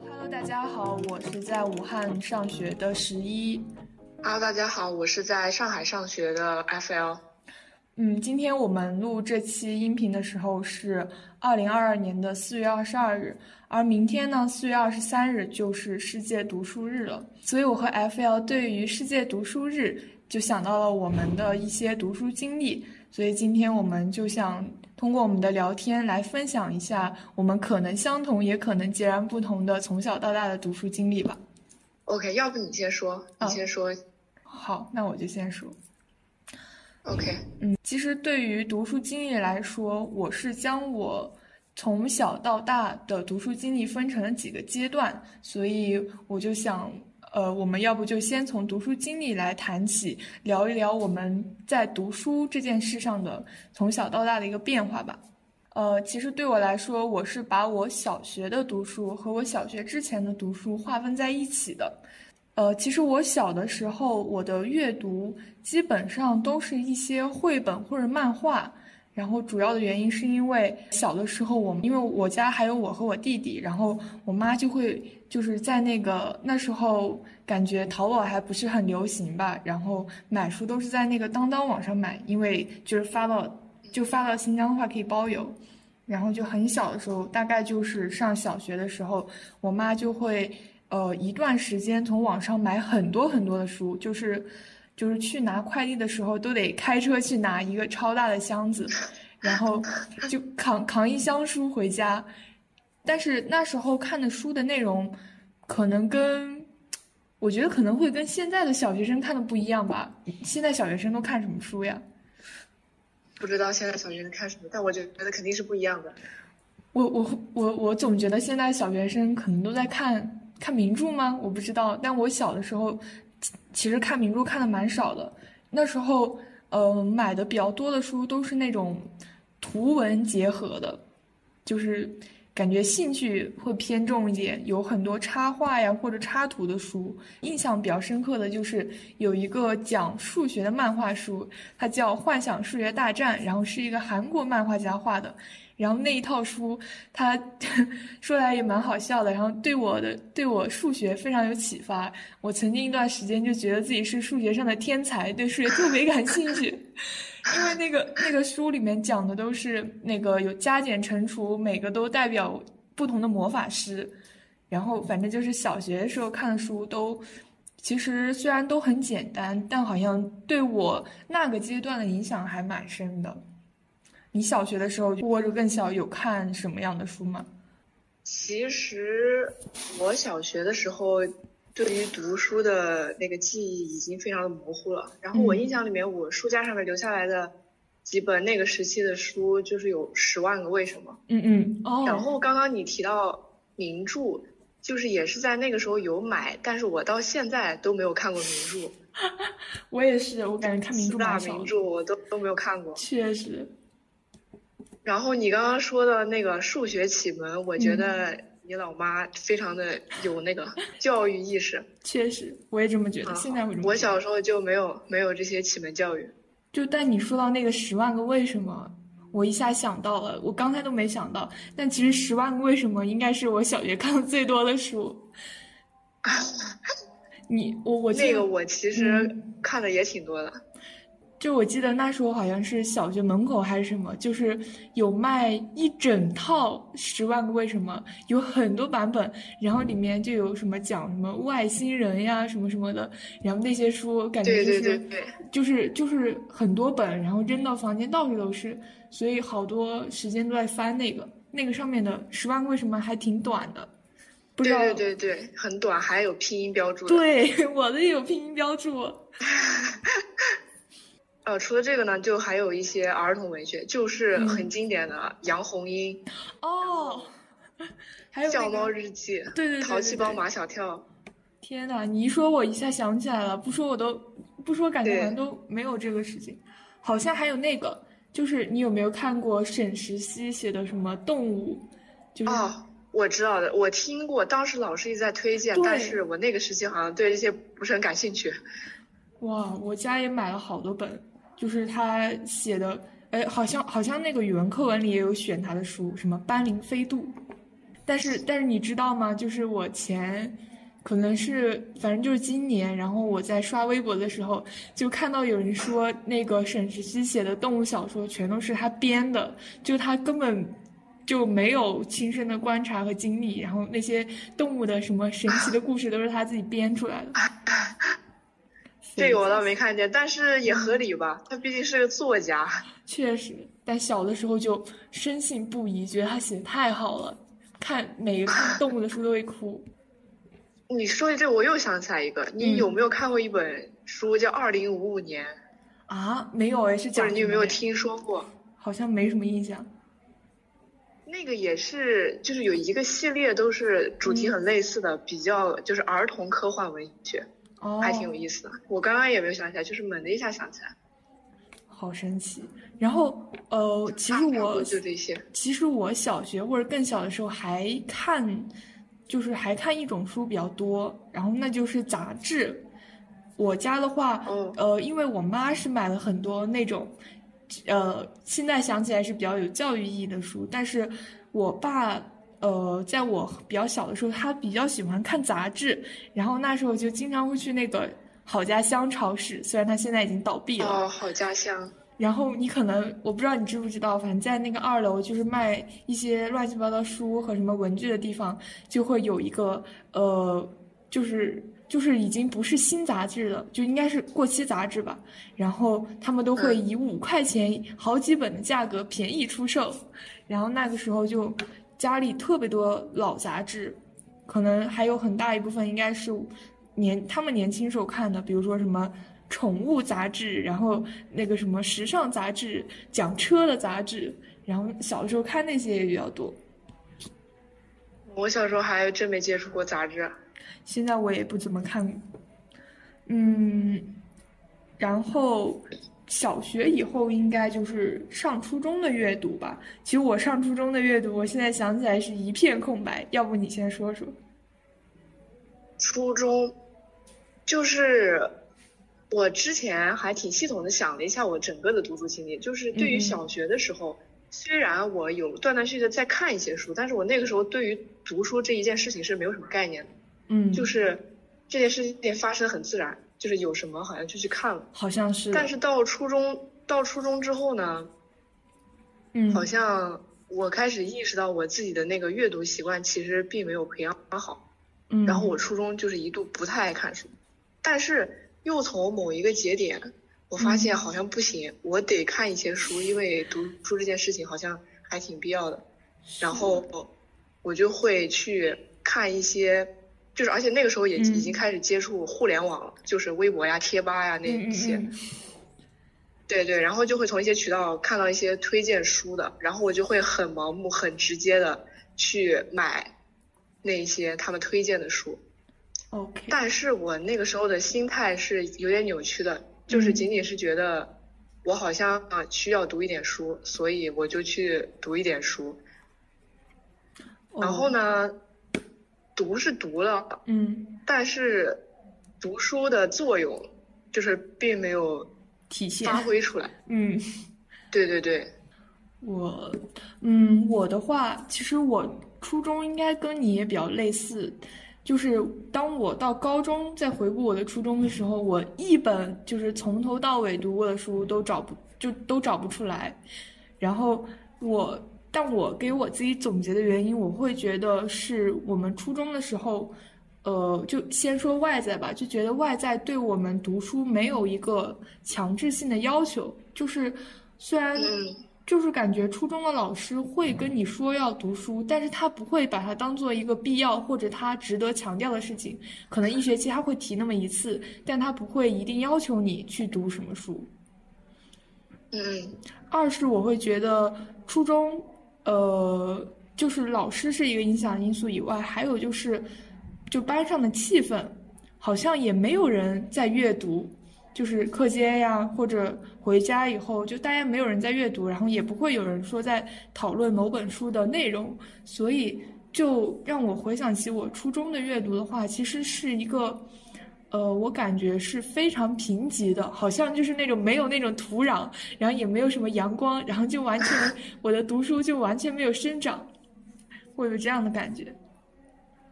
Hello，大家好，我是在武汉上学的十一。Hello，大家好，我是在上海上学的 FL。嗯，今天我们录这期音频的时候是二零二二年的四月二十二日，而明天呢，四月二十三日就是世界读书日了。所以，我和 FL 对于世界读书日就想到了我们的一些读书经历。所以，今天我们就想通过我们的聊天来分享一下我们可能相同也可能截然不同的从小到大的读书经历吧。OK，要不你先说，你先说。好，那我就先说。OK，嗯，其实对于读书经历来说，我是将我从小到大的读书经历分成了几个阶段，所以我就想，呃，我们要不就先从读书经历来谈起，聊一聊我们在读书这件事上的从小到大的一个变化吧。呃，其实对我来说，我是把我小学的读书和我小学之前的读书划分在一起的。呃，其实我小的时候，我的阅读基本上都是一些绘本或者漫画。然后主要的原因是因为小的时候，我们因为我家还有我和我弟弟，然后我妈就会就是在那个那时候感觉淘宝还不是很流行吧，然后买书都是在那个当当网上买，因为就是发到就发到新疆的话可以包邮。然后就很小的时候，大概就是上小学的时候，我妈就会。呃，一段时间从网上买很多很多的书，就是，就是去拿快递的时候都得开车去拿一个超大的箱子，然后就扛扛一箱书回家。但是那时候看的书的内容，可能跟，我觉得可能会跟现在的小学生看的不一样吧。现在小学生都看什么书呀？不知道现在小学生看什么，但我觉得肯定是不一样的。我我我我总觉得现在小学生可能都在看。看名著吗？我不知道，但我小的时候，其实看名著看的蛮少的。那时候，呃，买的比较多的书都是那种图文结合的，就是感觉兴趣会偏重一点，有很多插画呀或者插图的书。印象比较深刻的就是有一个讲数学的漫画书，它叫《幻想数学大战》，然后是一个韩国漫画家画的。然后那一套书，他 说来也蛮好笑的。然后对我的对我数学非常有启发。我曾经一段时间就觉得自己是数学上的天才，对数学特别感兴趣。因为那个那个书里面讲的都是那个有加减乘除，每个都代表不同的魔法师。然后反正就是小学的时候看的书都，其实虽然都很简单，但好像对我那个阶段的影响还蛮深的。你小学的时候或者更小有看什么样的书吗？其实我小学的时候对于读书的那个记忆已经非常的模糊了。然后我印象里面，我书架上面留下来的几本那个时期的书，就是有《十万个为什么》。嗯嗯。哦。然后刚刚你提到名著，就是也是在那个时候有买，但是我到现在都没有看过名著。我也是，我感觉看名著大名著我都都没有看过。确实。然后你刚刚说的那个数学启蒙，我觉得你老妈非常的有那个 教育意识。确实，我也这么觉得。现在我小时候就没有没有这些启蒙教育。就但你说到那个十万个为什么，我一下想到了，我刚才都没想到。但其实十万个为什么应该是我小学看的最多的书。你我我那个我其实看的也挺多的。就我记得那时候好像是小学门口还是什么，就是有卖一整套《十万个为什么》，有很多版本，然后里面就有什么讲什么外星人呀什么什么的，然后那些书感觉就是就是就是很多本，然后扔到房间到处都是，所以好多时间都在翻那个，那个上面的《十万个为什么》还挺短的，不知道对对对，很短，还有拼音标注。对，我的也有拼音标注。呃，除了这个呢，就还有一些儿童文学，就是很经典的杨红樱哦，还有《笑猫日记》对对对，淘气包马小跳。天呐，你一说，我一下想起来了，不说我都不说，感觉好像都没有这个事情。好像还有那个，就是你有没有看过沈石溪写的什么动物？就是哦，我知道的，我听过，当时老师一直在推荐，但是我那个时期好像对这些不是很感兴趣。哇，我家也买了好多本。就是他写的，哎，好像好像那个语文课文里也有选他的书，什么《斑羚飞渡》，但是但是你知道吗？就是我前。可能是，反正就是今年，然后我在刷微博的时候，就看到有人说那个沈石溪写的动物小说全都是他编的，就他根本就没有亲身的观察和经历，然后那些动物的什么神奇的故事都是他自己编出来的。这个我倒没看见，但是也合理吧？他毕竟是个作家。确实，但小的时候就深信不疑，觉得他写的太好了，看每个看 动物的书都会哭。你说的这，我又想起来一个。你有没有看过一本书叫《二零五五年》？啊，没有哎，是讲。你有没有听说过？好像没什么印象。那个也是，就是有一个系列，都是主题很类似的，比较就是儿童科幻文学，还挺有意思的。我刚刚也没有想起来，就是猛的一下想起来。好神奇。然后呃，其实我就这些。其实我小学或者更小的时候还看。就是还看一种书比较多，然后那就是杂志。我家的话，呃，因为我妈是买了很多那种，呃，现在想起来是比较有教育意义的书。但是我爸，呃，在我比较小的时候，他比较喜欢看杂志，然后那时候就经常会去那个好家乡超市，虽然他现在已经倒闭了。哦，好家乡。然后你可能我不知道你知不知道，反正在那个二楼就是卖一些乱七八糟书和什么文具的地方，就会有一个呃，就是就是已经不是新杂志了，就应该是过期杂志吧。然后他们都会以五块钱好几本的价格便宜出售。然后那个时候就家里特别多老杂志，可能还有很大一部分应该是年他们年轻时候看的，比如说什么。宠物杂志，然后那个什么时尚杂志，讲车的杂志，然后小的时候看那些也比较多。我小时候还真没接触过杂志，现在我也不怎么看。嗯，然后小学以后应该就是上初中的阅读吧。其实我上初中的阅读，我现在想起来是一片空白。要不你先说说？初中就是。我之前还挺系统的想了一下我整个的读书经历，就是对于小学的时候，虽然我有断断续续的在看一些书，但是我那个时候对于读书这一件事情是没有什么概念的，嗯，就是这件事情发生很自然，就是有什么好像就去看了，好像是。但是到初中到初中之后呢，嗯，好像我开始意识到我自己的那个阅读习惯其实并没有培养好，嗯，然后我初中就是一度不太爱看书，但是。又从某一个节点，我发现好像不行，我得看一些书，因为读书这件事情好像还挺必要的。然后我就会去看一些，就是而且那个时候也已经开始接触互联网了，就是微博呀、贴吧呀那一些。对对，然后就会从一些渠道看到一些推荐书的，然后我就会很盲目、很直接的去买那一些他们推荐的书。OK，但是我那个时候的心态是有点扭曲的，就是仅仅是觉得我好像啊需要读一点书，所以我就去读一点书。然后呢，读是读了，嗯，但是读书的作用就是并没有体现发挥出来。嗯，对对对，我，嗯，我的话，其实我初中应该跟你也比较类似。就是当我到高中再回顾我的初中的时候，我一本就是从头到尾读过的书都找不就都找不出来。然后我，但我给我自己总结的原因，我会觉得是我们初中的时候，呃，就先说外在吧，就觉得外在对我们读书没有一个强制性的要求，就是虽然。就是感觉初中的老师会跟你说要读书，但是他不会把它当做一个必要或者他值得强调的事情。可能一学期他会提那么一次，但他不会一定要求你去读什么书。嗯。二是我会觉得初中，呃，就是老师是一个影响因素以外，还有就是，就班上的气氛，好像也没有人在阅读。就是课间呀，或者回家以后，就大家没有人在阅读，然后也不会有人说在讨论某本书的内容，所以就让我回想起我初中的阅读的话，其实是一个，呃，我感觉是非常贫瘠的，好像就是那种没有那种土壤，然后也没有什么阳光，然后就完全我的读书就完全没有生长，会有这样的感觉。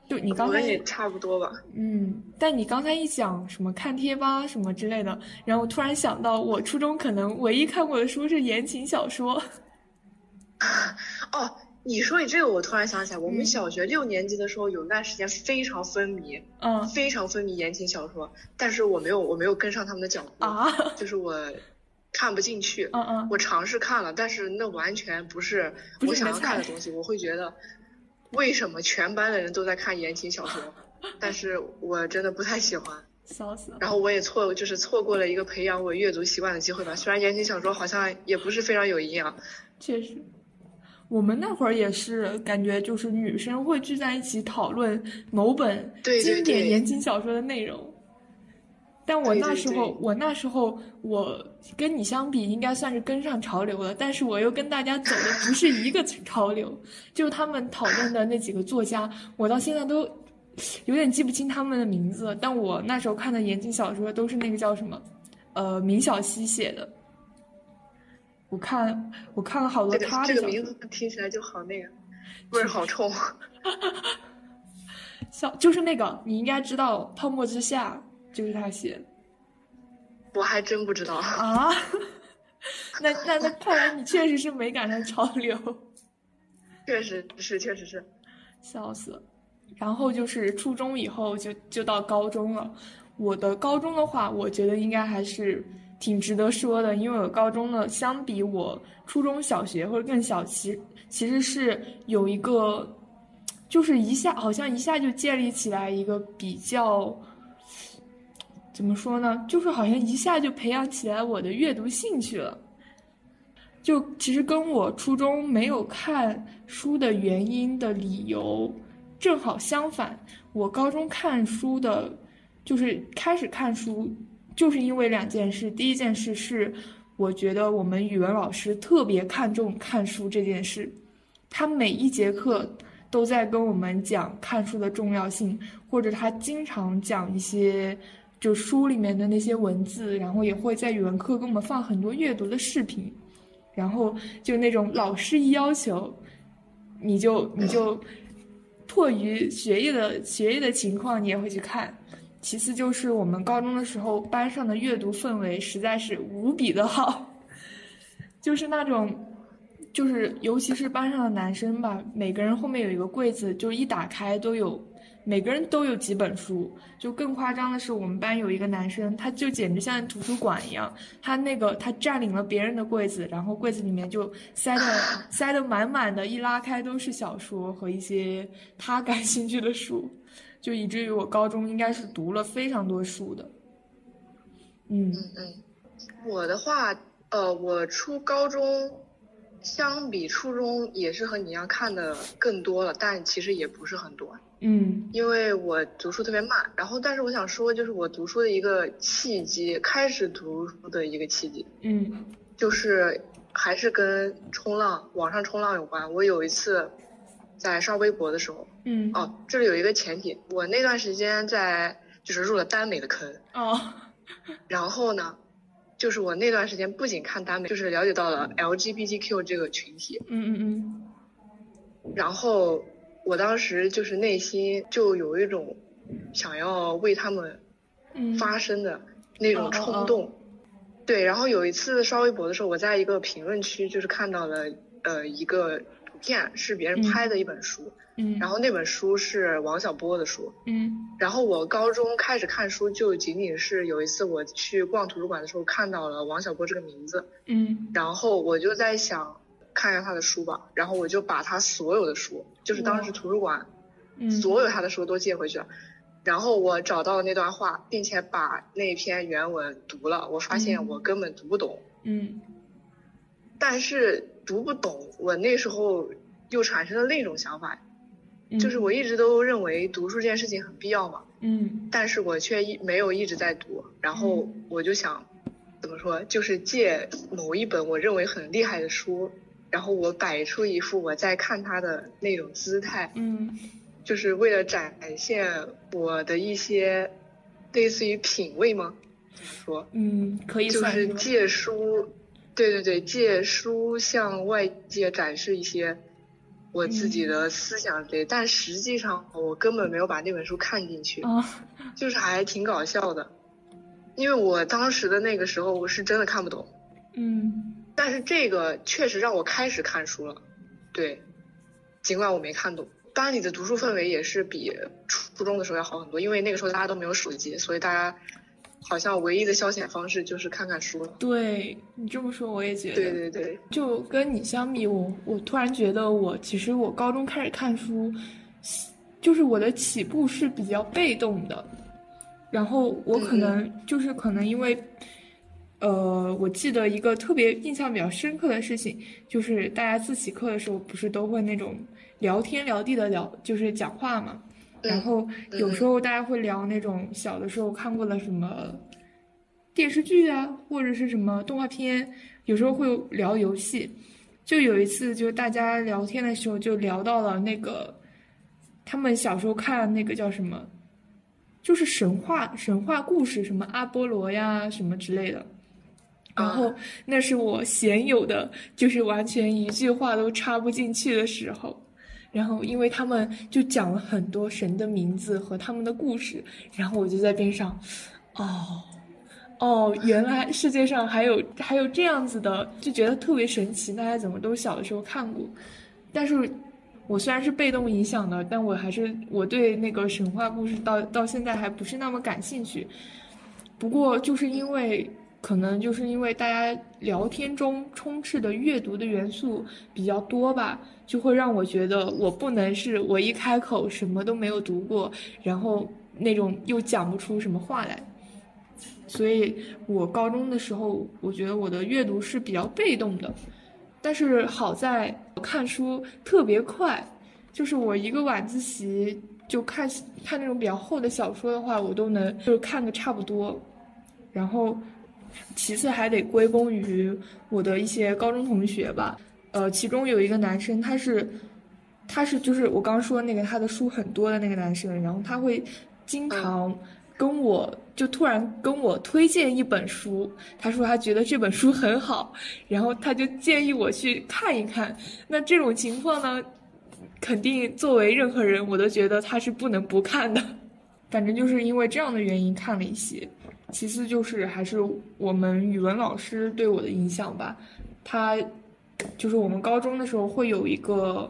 就你刚才也差不多吧。嗯，但你刚才一讲什么看贴吧什么之类的，然后我突然想到，我初中可能唯一看过的书是言情小说。哦。你说你这个，我突然想起来，我们小学六年级的时候有一段时间非常风靡，嗯，非常风靡言情小说，但是我没有，我没有跟上他们的脚步啊，就是我看不进去，嗯嗯，我尝试看了，但是那完全不是我想要看的东西，我会觉得为什么全班的人都在看言情小说，但是我真的不太喜欢，笑死，然后我也错，就是错过了一个培养我阅读习惯的机会吧，虽然言情小说好像也不是非常有营养，确实。我们那会儿也是感觉，就是女生会聚在一起讨论某本经典言情小说的内容。但我那时候，我那时候，我跟你相比，应该算是跟上潮流了。但是我又跟大家走的不是一个潮流。就他们讨论的那几个作家，我到现在都有点记不清他们的名字。但我那时候看的言情小说都是那个叫什么，呃，明晓溪写的。我看我看了好多他的这个名字听起来就好那个味儿好臭，笑就是那个你应该知道《泡沫之夏》就是他写，我还真不知道啊。那那那看来你确实是没赶上潮流，确实是确实是，笑死。然后就是初中以后就就到高中了，我的高中的话，我觉得应该还是。挺值得说的，因为我高中呢，相比我初中小学或者更小，其其实是有一个，就是一下好像一下就建立起来一个比较，怎么说呢？就是好像一下就培养起来我的阅读兴趣了。就其实跟我初中没有看书的原因的理由正好相反，我高中看书的，就是开始看书。就是因为两件事，第一件事是，我觉得我们语文老师特别看重看书这件事，他每一节课都在跟我们讲看书的重要性，或者他经常讲一些就书里面的那些文字，然后也会在语文课给我们放很多阅读的视频，然后就那种老师一要求，你就你就迫于学业的学业的情况，你也会去看。其次就是我们高中的时候，班上的阅读氛围实在是无比的好，就是那种，就是尤其是班上的男生吧，每个人后面有一个柜子，就一打开都有，每个人都有几本书。就更夸张的是，我们班有一个男生，他就简直像图书馆一样，他那个他占领了别人的柜子，然后柜子里面就塞的 塞的满满的，一拉开都是小说和一些他感兴趣的书。就以至于我高中应该是读了非常多书的，嗯。嗯嗯，我的话，呃，我初高中相比初中也是和你一样看的更多了，但其实也不是很多，嗯，因为我读书特别慢，然后但是我想说，就是我读书的一个契机，开始读书的一个契机，嗯，就是还是跟冲浪，网上冲浪有关，我有一次。在刷微博的时候，嗯，哦，这里有一个前提，我那段时间在就是入了耽美的坑，哦，然后呢，就是我那段时间不仅看耽美，就是了解到了 LGBTQ 这个群体，嗯嗯嗯，然后我当时就是内心就有一种想要为他们发声的那种冲动，对，然后有一次刷微博的时候，我在一个评论区就是看到了呃一个。片是别人拍的一本书，嗯，然后那本书是王小波的书，嗯，然后我高中开始看书就仅仅是有一次我去逛图书馆的时候看到了王小波这个名字，嗯，然后我就在想看一下他的书吧，然后我就把他所有的书，就是当时图书馆，所有他的书都借回去了，然后我找到了那段话，并且把那篇原文读了，我发现我根本读不懂，嗯，但是。读不懂，我那时候又产生了另一种想法，就是我一直都认为读书这件事情很必要嘛，嗯，但是我却一没有一直在读，然后我就想，怎么说，就是借某一本我认为很厉害的书，然后我摆出一副我在看它的那种姿态，嗯，就是为了展现我的一些类似于品味吗？怎么说？嗯，可以就是借书，对对对，借书向外界展示一些我自己的思想类，但实际上我根本没有把那本书看进去，就是还挺搞笑的，因为我当时的那个时候我是真的看不懂，嗯，但是这个确实让我开始看书了，对，尽管我没看懂。班里的读书氛围也是比初中的时候要好很多，因为那个时候大家都没有手机，所以大家好像唯一的消遣方式就是看看书了。对你这么说，我也觉得。对对对，就跟你相比，我我突然觉得我其实我高中开始看书，就是我的起步是比较被动的，然后我可能就是可能因为，呃，我记得一个特别印象比较深刻的事情，就是大家自习课的时候不是都会那种。聊天聊地的聊就是讲话嘛，然后有时候大家会聊那种小的时候看过的什么电视剧啊，或者是什么动画片，有时候会聊游戏。就有一次，就大家聊天的时候就聊到了那个他们小时候看那个叫什么，就是神话神话故事，什么阿波罗呀什么之类的。然后那是我鲜有的，就是完全一句话都插不进去的时候。然后，因为他们就讲了很多神的名字和他们的故事，然后我就在边上，哦，哦，原来世界上还有还有这样子的，就觉得特别神奇。大家怎么都小的时候看过？但是，我虽然是被动影响的，但我还是我对那个神话故事到到现在还不是那么感兴趣。不过，就是因为。可能就是因为大家聊天中充斥的阅读的元素比较多吧，就会让我觉得我不能是我一开口什么都没有读过，然后那种又讲不出什么话来。所以我高中的时候，我觉得我的阅读是比较被动的，但是好在我看书特别快，就是我一个晚自习就看看那种比较厚的小说的话，我都能就是看个差不多，然后。其次还得归功于我的一些高中同学吧，呃，其中有一个男生，他是，他是就是我刚说那个他的书很多的那个男生，然后他会经常跟我就突然跟我推荐一本书，他说他觉得这本书很好，然后他就建议我去看一看。那这种情况呢，肯定作为任何人，我都觉得他是不能不看的。反正就是因为这样的原因看了一些。其次就是还是我们语文老师对我的影响吧，他就是我们高中的时候会有一个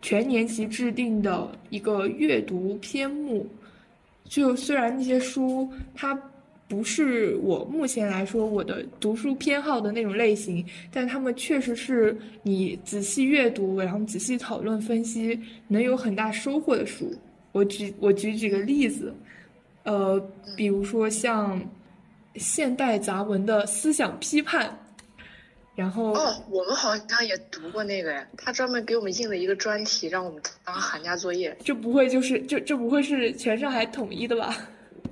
全年级制定的一个阅读篇目，就虽然那些书它不是我目前来说我的读书偏好的那种类型，但他们确实是你仔细阅读，然后仔细讨论分析，能有很大收获的书。我举我举几个例子。呃，比如说像现代杂文的思想批判，然后哦，我们好像也读过那个哎，他专门给我们印了一个专题，让我们当寒假作业。这不会就是这这不会是全上海统一的吧？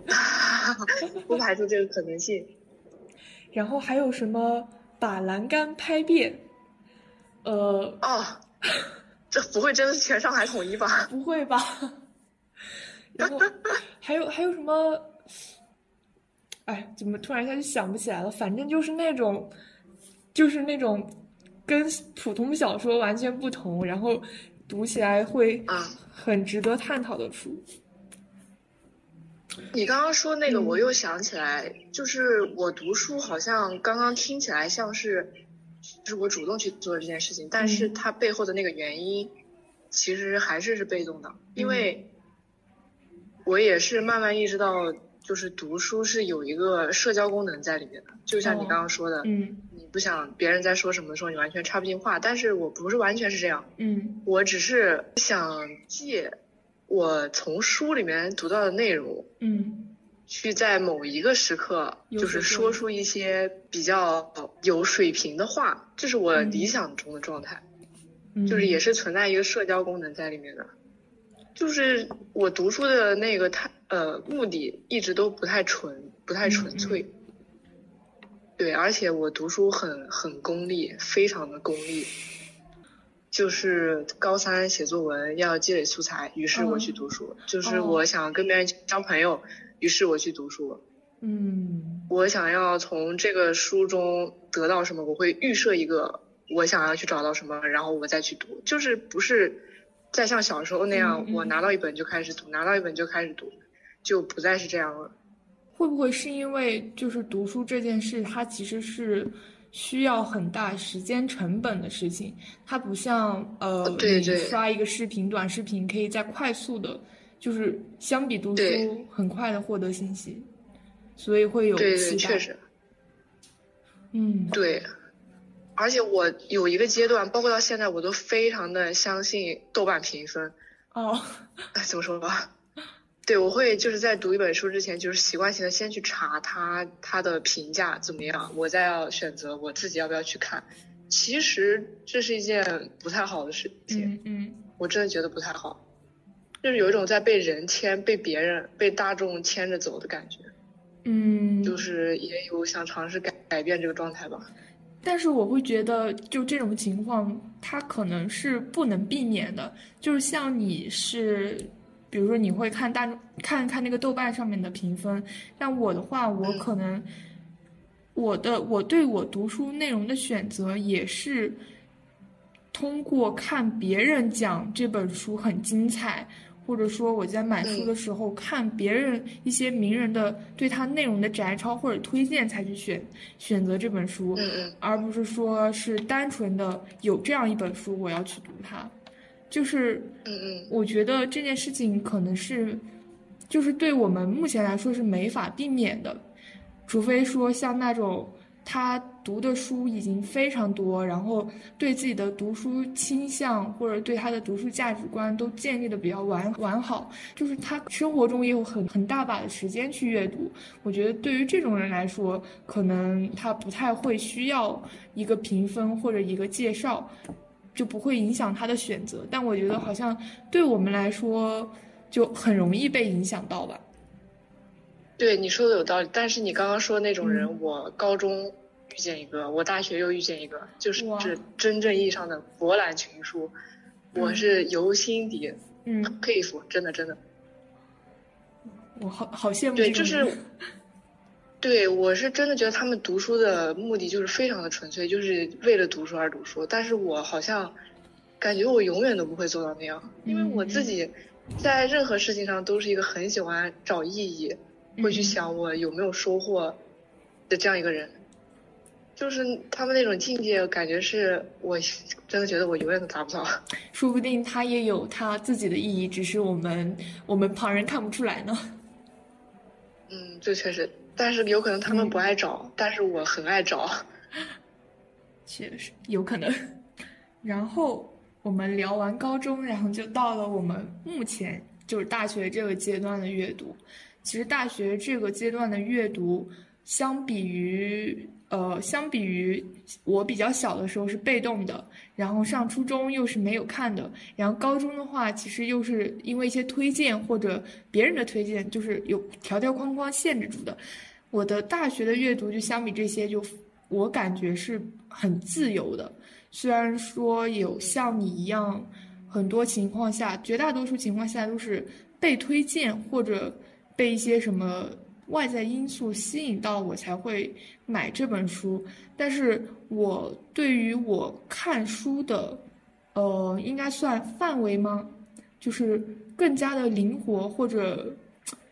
不排除这个可能性。然后还有什么把栏杆拍遍？呃哦，这不会真的是全上海统一吧？不会吧？然后还有还有什么？哎，怎么突然一下就想不起来了？反正就是那种，就是那种跟普通小说完全不同，然后读起来会啊很值得探讨的书。你刚刚说那个，我又想起来，就是我读书好像刚刚听起来像是，就是我主动去做这件事情，但是它背后的那个原因，其实还是是被动的，因为。我也是慢慢意识到，就是读书是有一个社交功能在里面的，就像你刚刚说的，嗯，你不想别人在说什么的时候，你完全插不进话。但是我不是完全是这样，嗯，我只是想借我从书里面读到的内容，嗯，去在某一个时刻，就是说出一些比较有水平的话，这是我理想中的状态，就是也是存在一个社交功能在里面的。就是我读书的那个，他呃目的一直都不太纯，不太纯粹。对，而且我读书很很功利，非常的功利。就是高三写作文要积累素材，于是我去读书。就是我想跟别人交朋友，于是我去读书。嗯，我想要从这个书中得到什么，我会预设一个我想要去找到什么，然后我再去读。就是不是再像小时候那样，我拿到一本就开始读，拿到一本就开始读，就不再是这样了。会不会是因为就是读书这件事，它其实是需要很大时间成本的事情？它不像呃，你刷一个视频、短视频，可以在快速的，就是相比读书很快的获得信息。所以会有对对，确实，嗯，对，而且我有一个阶段，包括到现在，我都非常的相信豆瓣评分。哦，哎，怎么说吧？对，我会就是在读一本书之前，就是习惯性的先去查它它的评价怎么样，我再要选择我自己要不要去看。其实这是一件不太好的事情，嗯，我真的觉得不太好，就是有一种在被人牵、被别人、被大众牵着走的感觉。嗯，就是也有想尝试改改变这个状态吧，但是我会觉得，就这种情况，它可能是不能避免的。就是像你是，比如说你会看大看看那个豆瓣上面的评分，但我的话，我可能我的我对我读书内容的选择也是通过看别人讲这本书很精彩。或者说我在买书的时候看别人一些名人的对他内容的摘抄或者推荐才去选选择这本书，而不是说是单纯的有这样一本书我要去读它，就是，我觉得这件事情可能是，就是对我们目前来说是没法避免的，除非说像那种。他读的书已经非常多，然后对自己的读书倾向或者对他的读书价值观都建立的比较完完好，就是他生活中也有很很大把的时间去阅读。我觉得对于这种人来说，可能他不太会需要一个评分或者一个介绍，就不会影响他的选择。但我觉得好像对我们来说，就很容易被影响到吧。对你说的有道理，但是你刚刚说那种人，我高中遇见一个，我大学又遇见一个，就是是真正意义上的博览群书，我是由心底嗯佩服，真的真的。我好好羡慕。对，就是，对我是真的觉得他们读书的目的就是非常的纯粹，就是为了读书而读书。但是我好像感觉我永远都不会做到那样，因为我自己在任何事情上都是一个很喜欢找意义。会去想我有没有收获的这样一个人，就是他们那种境界，感觉是我真的觉得我永远都达不到。说不定他也有他自己的意义，只是我们我们旁人看不出来呢。嗯，这确实，但是有可能他们不爱找，但是我很爱找。确实有可能。然后我们聊完高中，然后就到了我们目前就是大学这个阶段的阅读。其实大学这个阶段的阅读，相比于呃，相比于我比较小的时候是被动的，然后上初中又是没有看的，然后高中的话，其实又是因为一些推荐或者别人的推荐，就是有条条框框限制住的。我的大学的阅读就相比这些，就我感觉是很自由的。虽然说有像你一样，很多情况下，绝大多数情况下都是被推荐或者。被一些什么外在因素吸引到我才会买这本书，但是我对于我看书的，呃，应该算范围吗？就是更加的灵活或者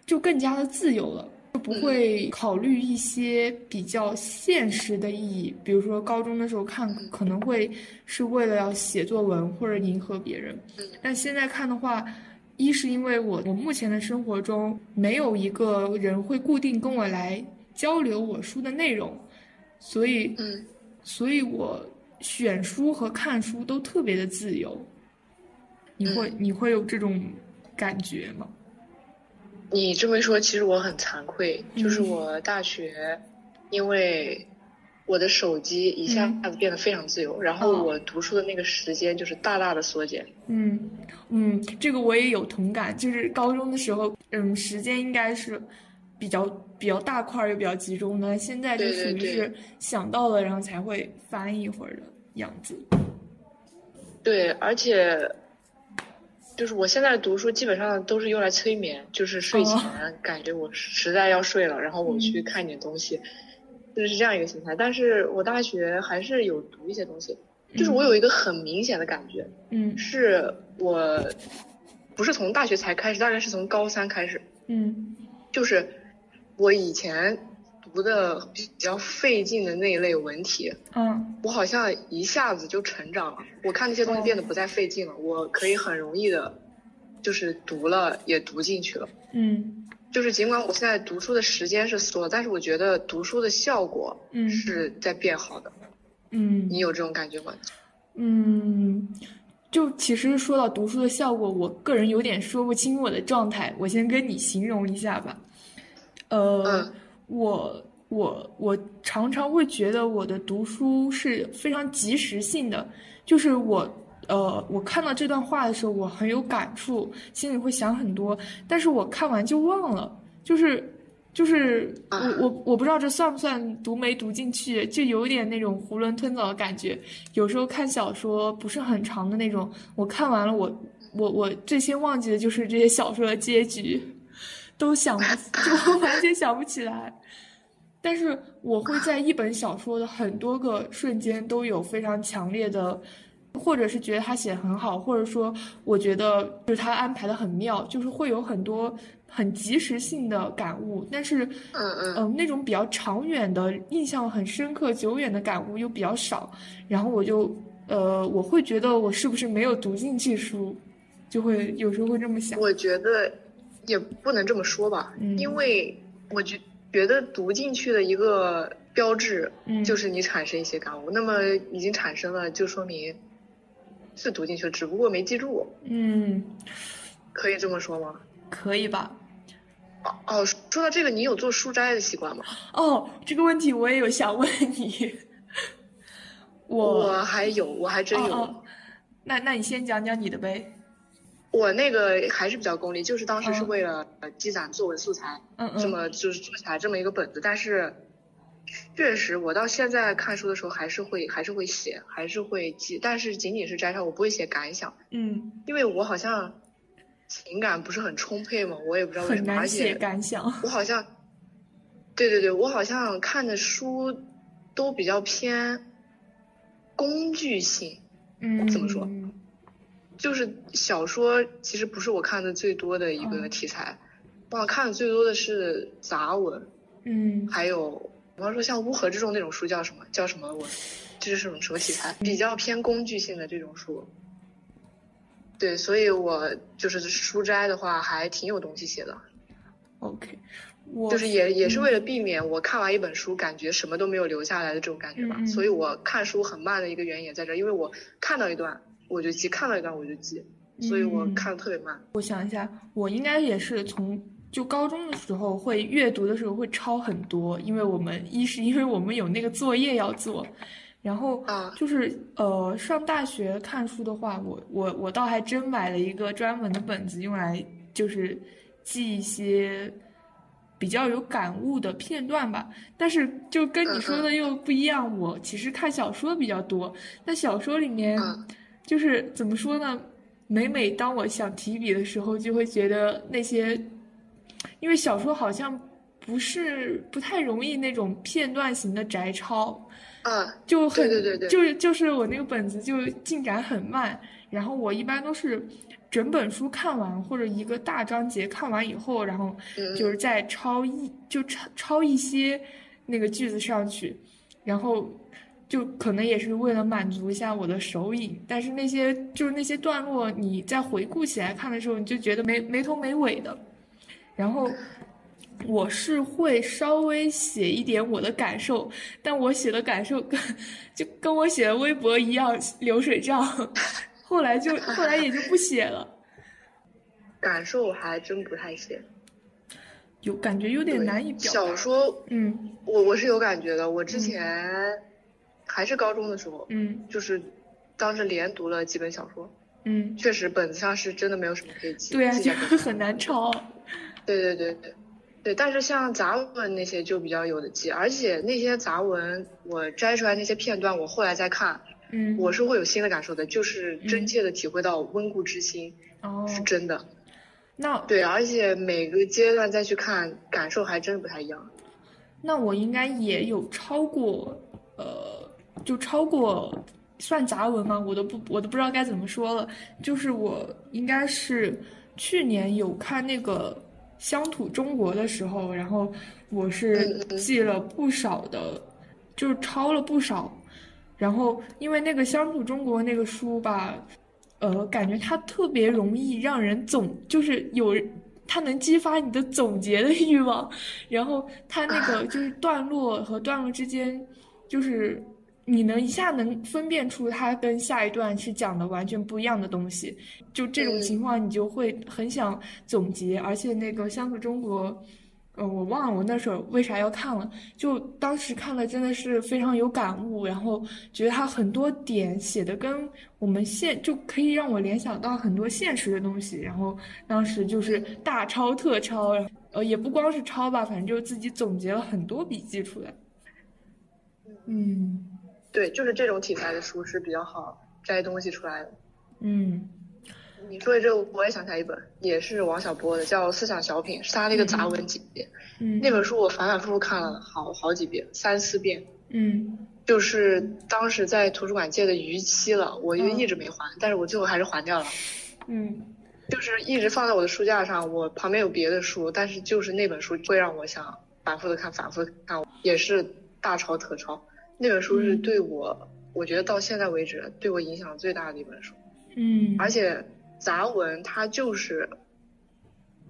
就更加的自由了，就不会考虑一些比较现实的意义。比如说高中的时候看可能会是为了要写作文或者迎合别人，但现在看的话。一是因为我我目前的生活中没有一个人会固定跟我来交流我书的内容，所以，嗯，所以我选书和看书都特别的自由。你会你会有这种感觉吗？你这么一说，其实我很惭愧，就是我大学因为。我的手机一下子变得非常自由，然后我读书的那个时间就是大大的缩减。嗯嗯，这个我也有同感，就是高中的时候，嗯，时间应该是比较比较大块又比较集中的，现在就属于是想到了然后才会翻一会儿的样子。对对，而且就是我现在读书基本上都是用来催眠，就是睡前感觉我实在要睡了，然后我去看点东西，就是这样一个心态。但是我大学还是有读一些东西，就是我有一个很明显的感觉，嗯是我不是从大学才开始，大概是从高三开始，嗯就是我以前读的比较费劲的那一类文体，嗯我好像一下子就成长了。我看那些东西变得不再费劲了，我可以很容易的，就是读了也读进去了。嗯就是尽管我现在读书的时间是缩了，但是我觉得读书的效果嗯是在变好的。嗯，你有这种感觉吗？嗯，就其实说到读书的效果，我个人有点说不清我的状态。我先跟你形容一下吧。呃，嗯我我我常常会觉得我的读书是非常及时性的，就是我呃，我看到这段话的时候，我很有感触，心里会想很多，但是我看完就忘了，就是。就是我我我不知道这算不算读没读进去，就有点那种囫囵吞枣的感觉。有时候看小说不是很长的那种，我看完了，我我我最先忘记的就是这些小说的结局，都想不 就完全想不起来。但是我会在一本小说的很多个瞬间都有非常强烈的，或者是觉得他写的很好，或者说我觉得就是他安排的很妙，就是会有很多很及时性的感悟。但是，嗯嗯嗯、那种比较长远的、印象很深刻、久远的感悟又比较少，然后我就呃，我会觉得我是不是没有读进去书，就会有时候会这么想。我觉得也不能这么说吧，嗯因为我觉觉得读进去的一个标志嗯，就是你产生一些感悟，那么已经产生了，就说明是读进去了，只不过没记住，嗯，可以这么说吗？可以吧？哦哦，说到这个，你有做书斋的习惯吗？哦，这个问题我也有想问你。我我还有，我还真有。哦哦，那那你先讲讲你的呗。我那个还是比较功利，就是当时是嗯为了呃积攒作文素材，嗯嗯这么就是做起来这么一个本子。但是确实，我到现在看书的时候还是会还是会写，还是会记，但是仅仅是摘抄，我不会写感想，嗯，因为我好像情感不是很充沛嘛，我也不知道为什么，而很难写且感想。我好像，对对对，我好像看的书都比较偏工具性。嗯，怎么说就是小说其实不是我看的最多的一个嗯题材，我看的最多的是杂文，嗯还有比方说像乌合之众那种书叫什么叫什么我，这是什么什么题材？比较偏工具性的这种书。对，所以我就是书斋的话还挺有东西写的，，OK，我就是也也是嗯为了避免我看完一本书感觉什么都没有留下来的这种感觉吧，所以我看书很慢的一个原因也在这儿，因为我看到一段我就记，看到一段我就记，所以我嗯看的特别慢。我想一下，我应该也是从就高中的时候会阅读的时候会抄很多，因为我们一是因为我们有那个作业要做，然后啊就是呃上大学看书的话，我我我倒还真买了一个专门的本子，用来就是记一些比较有感悟的片段吧。但是就跟你说的又不一样，我其实看小说比较多，那小说里面。嗯就是怎么说呢？每每当我想提笔的时候，就会觉得那些，因为小说好像不是不太容易那种片段型的摘抄，啊，就很对对对对就是就是我那个本子就进展很慢，然后我一般都是整本书看完或者一个大章节看完以后，然后嗯就是再抄一就抄抄一些那个句子上去，然后就可能也是为了满足一下我的手瘾，但是那些就是那些段落，你再回顾起来看的时候，你就觉得没没头没尾的，然后。我是会稍微写一点我的感受，但我写的感受跟就跟我写的微博一样流水账，后来就后来也就不写了，感受还真不太写。有感觉有点难以表达。小说，嗯我我是有感觉的。我之前还是高中的时候，嗯就是当时连读了几本小说，嗯，确实本子上是真的没有什么可以记。对啊，就很难抄。对对对对，对。但是像杂文那些就比较有的记，而且那些杂文我摘出来那些片段，我后来再看，嗯，我是会有新的感受的，就是真切的体会到温故知新，哦，是真的。那对，而且每个阶段再去看，感受还真的不太一样。那我应该也有超过，呃，就超过算杂文吗？我都不，我都不知道该怎么说了。就是我应该是去年有看那个《乡土中国》的时候，然后我是记了不少的，就是抄了不少。然后因为那个《乡土中国》那个书吧，呃，感觉它特别容易让人总，就是有。它能激发你的总结的欲望，然后它那个就是段落和段落之间，就是你能一下能分辨出它跟下一段是讲的完全不一样的东西，就这种情况你就会很想总结，而且那个《乡土中国》。呃，我忘了我那时候为啥要看了，就当时看了真的是非常有感悟，然后觉得它很多点写的跟我们现就可以让我联想到很多现实的东西，然后当时就是大抄特抄，呃，也不光是抄吧，反正就自己总结了很多笔记出来。嗯，对，就是这种题材的书是比较好摘东西出来的。嗯。你说的这个，我也想起来一本，也是王小波的，叫《思想小品》，是他那个杂文集。嗯，那本书我反反复复看了好好几遍，三四遍。嗯，就是当时在图书馆借的逾期了，我就一直没还，但是我最后还是还掉了。嗯，就是一直放在我的书架上，我旁边有别的书，但是就是那本书会让我想反复的看，反复的看，也是大抄特抄。那本书是对我，我觉得到现在为止对我影响最大的一本书。嗯，而且。杂文它就是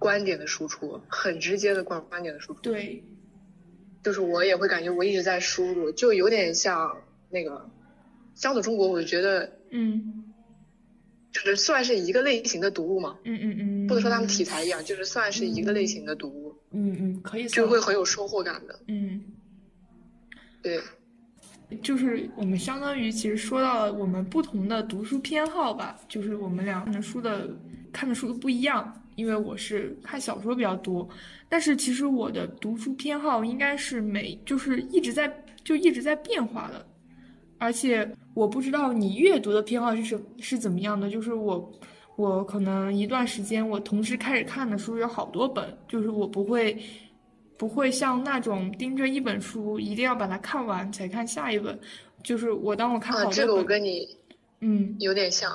观点的输出，很直接的观观点的输出。对，就是我也会感觉我一直在输入，就有点像那个《乡土中国》，我就觉得，嗯，就是算是一个类型的读物嘛。嗯嗯嗯。不能说他们题材一样，就是算是一个类型的读物。嗯嗯，可以。就会很有收获感的。嗯，对。就是我们相当于其实说到了我们不同的读书偏好吧，就是我们俩看的书的看的书都不一样。因为我是看小说比较多，但是其实我的读书偏好应该是每就是一直在就一直在变化的。而且我不知道你阅读的偏好是什是怎么样的，就是我我可能一段时间我同时开始看的书有好多本，就是我不会。不会像那种盯着一本书，一定要把它看完才看下一本。就是我当我看好多本，这个我跟你，嗯，有点像，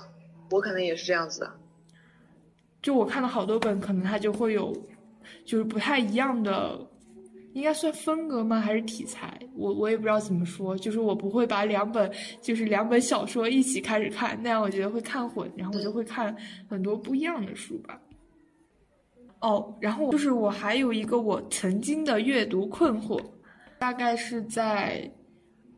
我可能也是这样子的。就我看了好多本，可能它就会有，就是不太一样的，应该算风格吗？还是题材？我我也不知道怎么说。就是我不会把两本，就是两本小说一起开始看，那样我觉得会看混，然后我就会看很多不一样的书吧。哦，然后就是我还有一个我曾经的阅读困惑，大概是在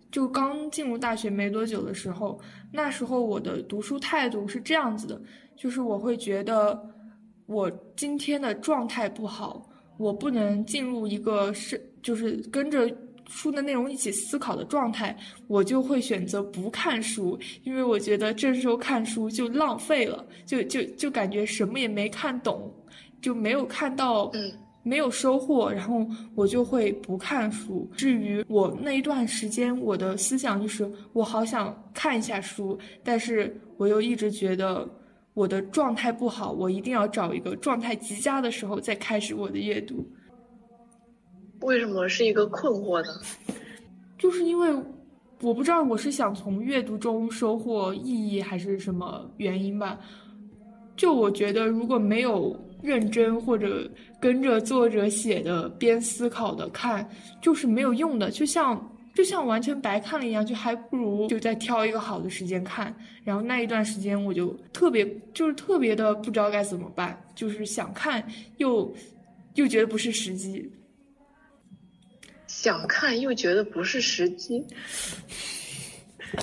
就刚进入大学没多久的时候，那时候我的读书态度是这样子的，就是我会觉得我今天的状态不好，我不能进入一个是就是跟着书的内容一起思考的状态，我就会选择不看书，因为我觉得这时候看书就浪费了，就就就感觉什么也没看懂。就没有看到，嗯没有收获，然后我就会不看书。至于我那一段时间，我的思想就是我好想看一下书，但是我又一直觉得我的状态不好，我一定要找一个状态极佳的时候再开始我的阅读。为什么是一个困惑呢？就是因为我不知道我是想从阅读中收获意义，还是什么原因吧。就我觉得如果没有。认真或者跟着作者写的边思考的看，就是没有用的，就像就像完全白看了一样，就还不如就再挑一个好的时间看。然后那一段时间我就特别就是特别的不知道该怎么办，就是想看又又觉得不是时机，想看又觉得不是时机，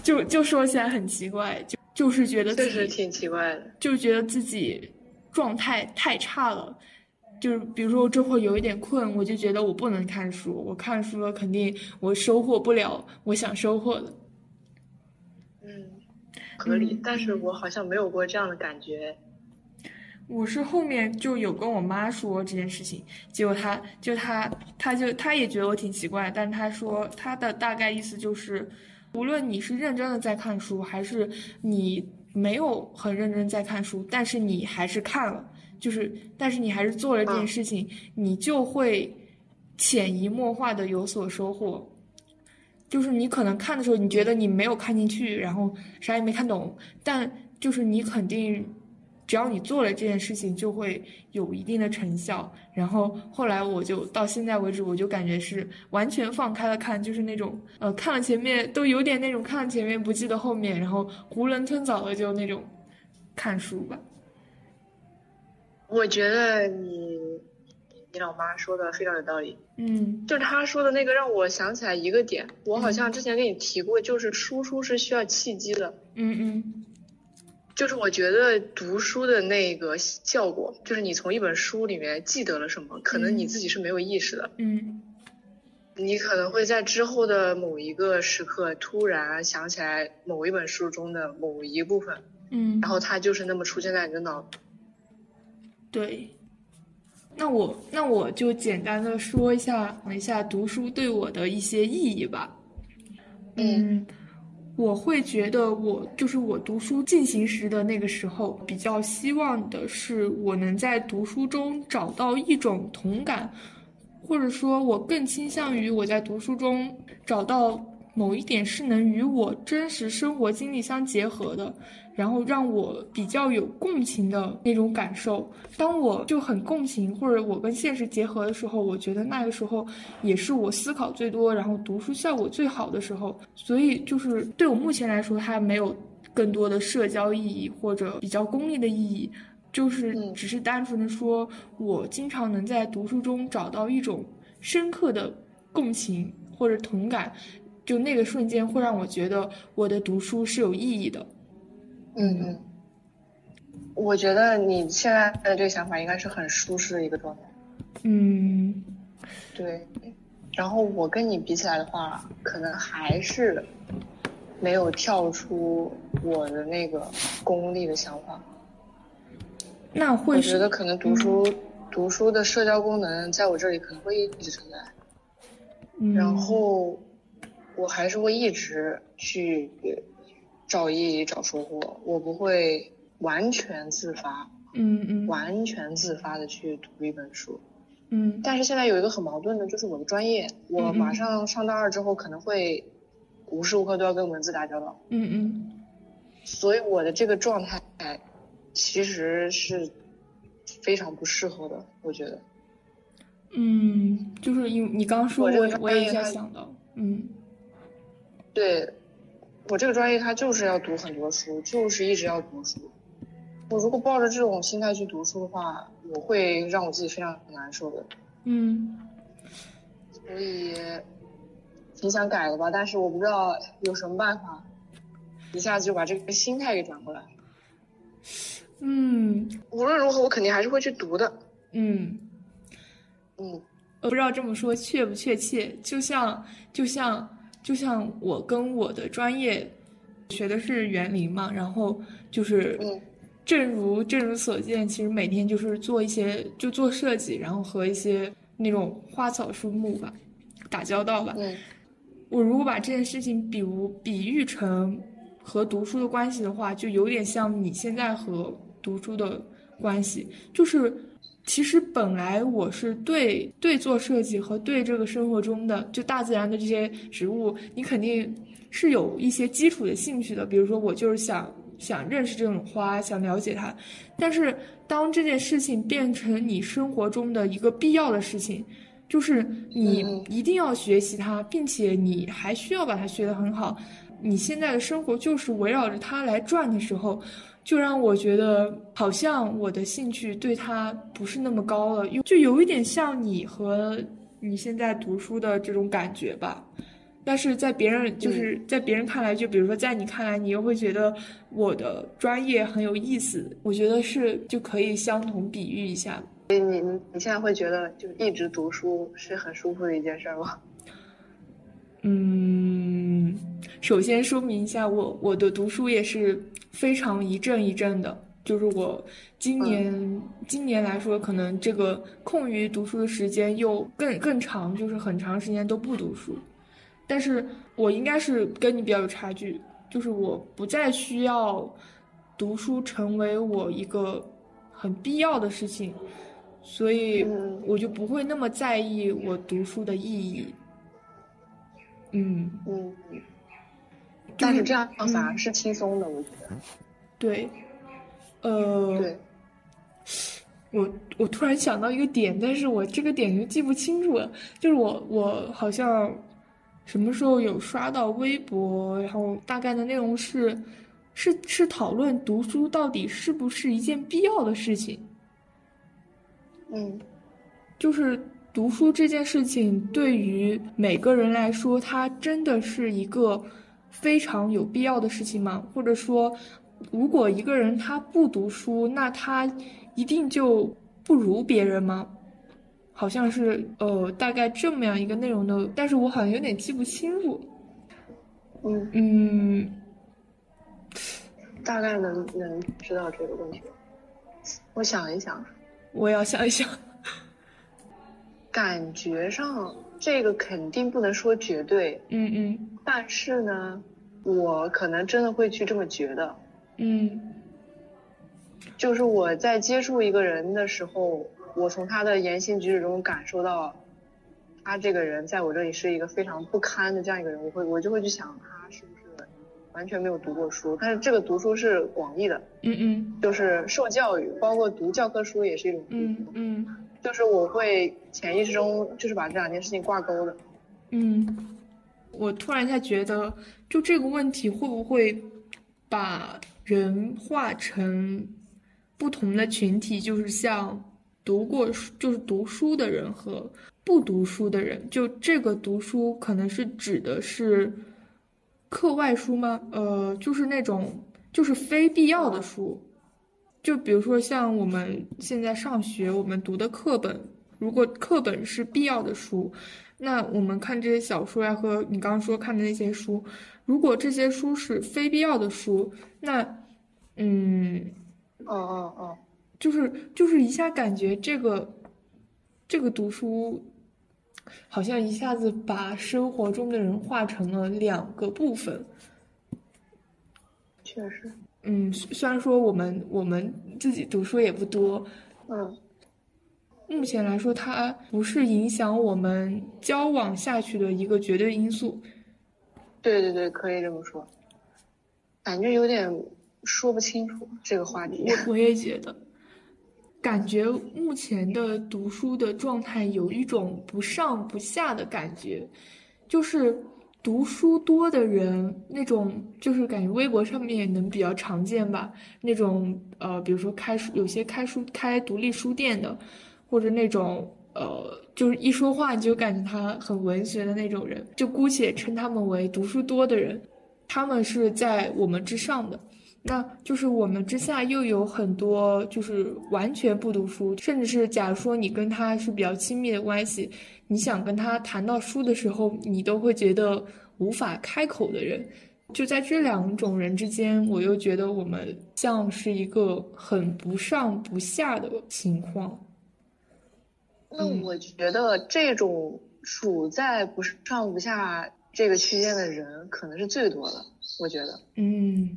就就说起来很奇怪，就就是觉得确实挺奇怪的，就觉得自己。状态太差了，就是比如说我这会有一点困，我就觉得我不能看书，我看书了肯定我收获不了我想收获的。嗯，合理，但是我好像没有过这样的感觉。我是后面就有跟我妈说这件事情，结果她就她她就她也觉得我挺奇怪，但她说她的大概意思就是，无论你是认真的在看书，还是你没有很认真在看书，但是你还是看了，就是但是你还是做了这件事情，你就会潜移默化的有所收获。就是你可能看的时候，你觉得你没有看进去，然后啥也没看懂，但就是你肯定。只要你做了这件事情，就会有一定的成效。然后后来我就到现在为止，我就感觉是完全放开了看，就是那种呃看了前面都有点那种看了前面不记得后面，然后囫囵吞枣的就那种看书吧。我觉得你你老妈说的非常有道理。嗯，就是她说的那个让我想起来一个点，我好像之前跟你提过，就是输出是需要契机的。嗯嗯。就是我觉得读书的那个效果，就是你从一本书里面记得了什么，可能你自己是没有意识的。嗯。你可能会在之后的某一个时刻突然想起来某一本书中的某一部分。嗯。然后它就是那么出现在你的脑。对。那我那我就简单的说一下一下读书对我的一些意义吧。嗯。我会觉得，我就是我读书进行时的那个时候，比较希望的是，我能在读书中找到一种同感，或者说，我更倾向于我在读书中找到某一点是能与我真实生活经历相结合的。然后让我比较有共情的那种感受。当我就很共情，或者我跟现实结合的时候，我觉得那个时候也是我思考最多，然后读书效果最好的时候。所以就是对我目前来说，它没有更多的社交意义或者比较功利的意义，就是只是单纯的说，我经常能在读书中找到一种深刻的共情或者同感，就那个瞬间会让我觉得我的读书是有意义的。嗯嗯，我觉得你现在的这个想法应该是很舒适的一个状态。嗯，对。然后我跟你比起来的话，可能还是没有跳出我的那个功利的想法。那会我觉得可能读书读书的社交功能在我这里可能会一直存在。嗯。然后我还是会一直去。找意义，找收获，我不会完全自发，嗯嗯，完全自发的去读一本书，嗯。但是现在有一个很矛盾的，就是我的专业，我马上上大二之后可能会无时无刻都要跟文字打交道，嗯嗯。所以我的这个状态其实是非常不适合的，我觉得。嗯，就是因为你刚说，我我也在想到，嗯，对。我这个专业，它就是要读很多书，就是一直要读书。我如果抱着这种心态去读书的话，我会让我自己非常难受的。嗯。所以挺想改的吧，但是我不知道有什么办法，一下子就把这个心态给转过来。嗯。无论如何，我肯定还是会去读的。嗯。嗯。我不知道这么说确不确切，就像就像。就像我跟我的专业学的是园林嘛，然后就是，正如正如所见，其实每天就是做一些就做设计，然后和一些那种花草树木吧打交道吧。我如果把这件事情比如比喻成和读书的关系的话，就有点像你现在和读书的关系，就是。其实本来我是对对做设计和对这个生活中的就大自然的这些植物，你肯定是有一些基础的兴趣的。比如说，我就是想想认识这种花，想了解它。但是当这件事情变成你生活中的一个必要的事情，就是你一定要学习它，并且你还需要把它学得很好，你现在的生活就是围绕着它来转的时候。就让我觉得好像我的兴趣对他不是那么高了，就有一点像你和你现在读书的这种感觉吧。但是在别人就是在别人看来，就比如说在你看来，你又会觉得我的专业很有意思。我觉得是就可以相同比喻一下。你你你现在会觉得就一直读书是很舒服的一件事吗？嗯，首先说明一下，我我的读书也是。非常一阵一阵的，就是我今年今年来说，可能这个空余读书的时间又更更长，就是很长时间都不读书。但是我应该是跟你比较有差距，就是我不再需要读书成为我一个很必要的事情，所以我就不会那么在意我读书的意义。嗯嗯，但是这样反而是轻松的，我觉得。对，呃，对，我我突然想到一个点，但是我这个点就记不清楚了。就是我我好像什么时候有刷到微博，然后大概的内容是是是讨论读书到底是不是一件必要的事情。嗯，就是。读书这件事情对于每个人来说，它真的是一个非常有必要的事情吗？或者说，如果一个人他不读书，那他一定就不如别人吗？好像是呃，大概这么样一个内容的，但是我好像有点记不清楚。嗯嗯，大概能能知道这个问题。我想一想，我要想一想。感觉上，这个肯定不能说绝对，嗯嗯，但是呢，我可能真的会去这么觉得，嗯，就是我在接触一个人的时候，我从他的言行举止中感受到，他这个人在我这里是一个非常不堪的这样一个人，我会我就会去想他是不是完全没有读过书，但是这个读书是广义的，嗯嗯，就是受教育，包括读教科书也是一种，嗯嗯。就是我会潜意识中就是把这两件事情挂钩的。嗯，我突然一下觉得，就这个问题会不会把人划成不同的群体？就是像读过书，就是读书的人和不读书的人。就这个读书可能是指的是课外书吗？呃，就是那种就是非必要的书。就比如说像我们现在上学，我们读的课本，如果课本是必要的书，那我们看这些小说呀，和你刚刚说看的那些书，如果这些书是非必要的书，那，嗯，哦哦哦，就是就是一下感觉这个，这个读书，好像一下子把生活中的人划成了两个部分，确实。嗯，虽然说我们我们自己读书也不多，嗯，目前来说它不是影响我们交往下去的一个绝对因素。对对对，可以这么说。感觉有点说不清楚这个话题。我我也觉得，感觉目前的读书的状态有一种不上不下的感觉，就是。读书多的人，那种就是感觉微博上面也能比较常见吧。那种呃，比如说开书，有些开书开独立书店的，或者那种呃，就是一说话你就感觉他很文学的那种人，就姑且称他们为读书多的人。他们是在我们之上的，那就是我们之下又有很多就是完全不读书，甚至是假如说你跟他是比较亲密的关系。你想跟他谈到书的时候，你都会觉得无法开口的人，就在这两种人之间，我又觉得我们像是一个很不上不下的情况。那我觉得这种处在不上不下这个区间的人，可能是最多的。我觉得，嗯，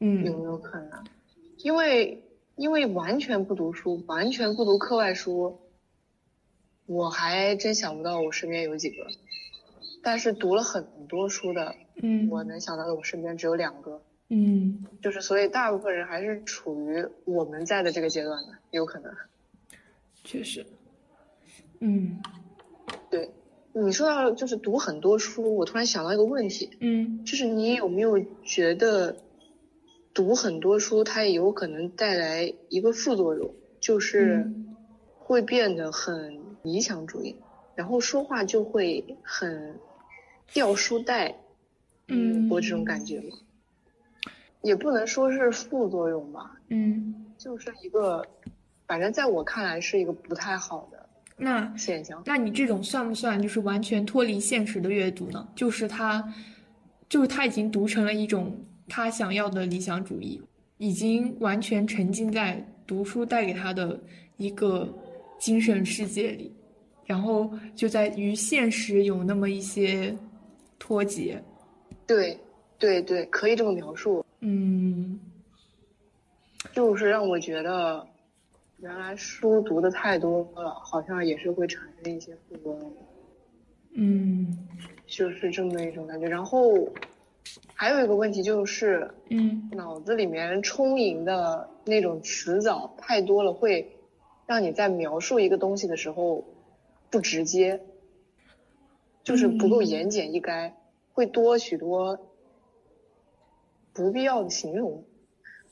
嗯，有没有可能？因为因为完全不读书，完全不读课外书。我还真想不到我身边有几个，但是读了很多书的，嗯，我能想到的我身边只有两个，嗯，就是所以大部分人还是处于我们在的这个阶段的，有可能，确实，嗯，对，你说到就是读很多书，我突然想到一个问题，嗯，就是你有没有觉得读很多书它也有可能带来一个副作用，就是会变得很。理想主义，然后说话就会很掉书袋，嗯，我这种感觉吗？也不能说是副作用吧，嗯，就是一个，反正在我看来是一个不太好的那现象。那你这种算不算就是完全脱离现实的阅读呢？就是他，就是他已经读成了一种他想要的理想主义，已经完全沉浸在读书带给他的一个。精神世界里，然后就在与现实有那么一些脱节。对，对对，可以这么描述。嗯，就是让我觉得，原来书读的太多了，好像也是会产生一些负担。嗯，就是这么一种感觉。然后还有一个问题就是，嗯，脑子里面充盈的那种词藻太多了，会让你在描述一个东西的时候不直接，就是不够言简意赅，会多许多不必要的形容。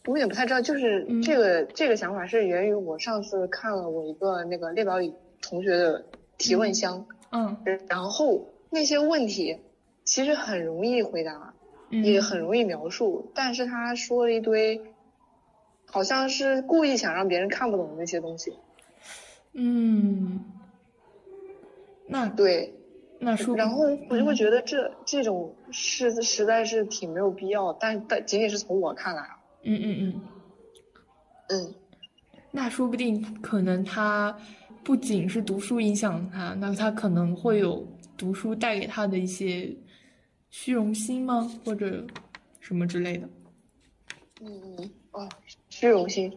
我也不太知道，就是这个这个想法是源于我上次看了我一个那个列表里同学的提问箱。嗯，然后那些问题其实很容易回答，也很容易描述，但是他说了一堆，好像是故意想让别人看不懂的那些东西。嗯，那对，那说，然后我就会觉得这这种是实在是挺没有必要，但但仅仅是从我看来啊。嗯嗯嗯，嗯，那说不定可能他。不仅是读书影响他，那他可能会有读书带给他的一些虚荣心吗？或者什么之类的？嗯嗯哦，虚荣心，